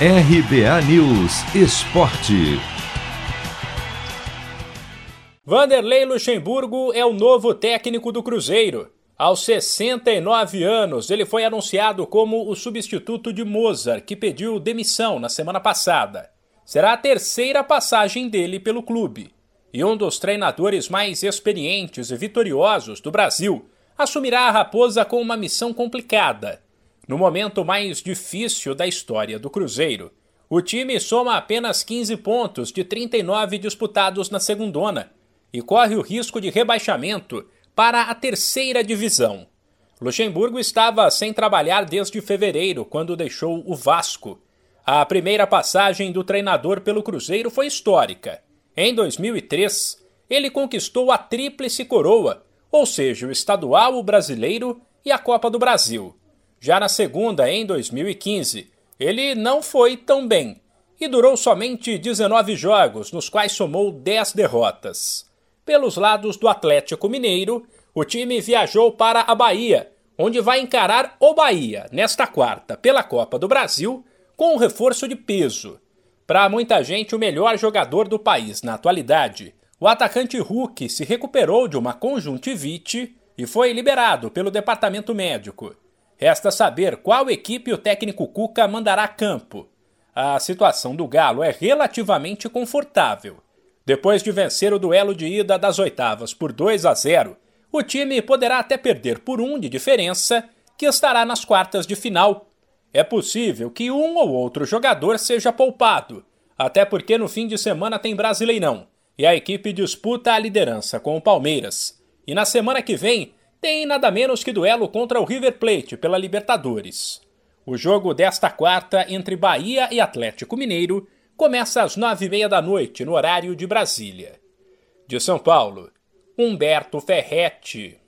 RBA News Esporte. Vanderlei Luxemburgo é o novo técnico do Cruzeiro. Aos 69 anos, ele foi anunciado como o substituto de Mozart, que pediu demissão na semana passada. Será a terceira passagem dele pelo clube. E um dos treinadores mais experientes e vitoriosos do Brasil assumirá a Raposa com uma missão complicada no momento mais difícil da história do Cruzeiro, o time soma apenas 15 pontos de 39 disputados na segundona e corre o risco de rebaixamento para a terceira divisão. Luxemburgo estava sem trabalhar desde fevereiro, quando deixou o Vasco. A primeira passagem do treinador pelo Cruzeiro foi histórica. Em 2003, ele conquistou a Tríplice Coroa, ou seja, o estadual, o brasileiro e a Copa do Brasil. Já na segunda, em 2015, ele não foi tão bem e durou somente 19 jogos, nos quais somou 10 derrotas. Pelos lados do Atlético Mineiro, o time viajou para a Bahia, onde vai encarar o Bahia nesta quarta pela Copa do Brasil com um reforço de peso. Para muita gente, o melhor jogador do país na atualidade, o atacante Hulk se recuperou de uma conjuntivite e foi liberado pelo departamento médico. Resta saber qual equipe o técnico Cuca mandará a campo. A situação do Galo é relativamente confortável. Depois de vencer o duelo de ida das oitavas por 2 a 0, o time poderá até perder por um de diferença, que estará nas quartas de final. É possível que um ou outro jogador seja poupado, até porque no fim de semana tem Brasileirão e a equipe disputa a liderança com o Palmeiras. E na semana que vem tem nada menos que duelo contra o River Plate pela Libertadores. O jogo desta quarta entre Bahia e Atlético Mineiro começa às nove e meia da noite, no horário de Brasília. De São Paulo, Humberto Ferretti.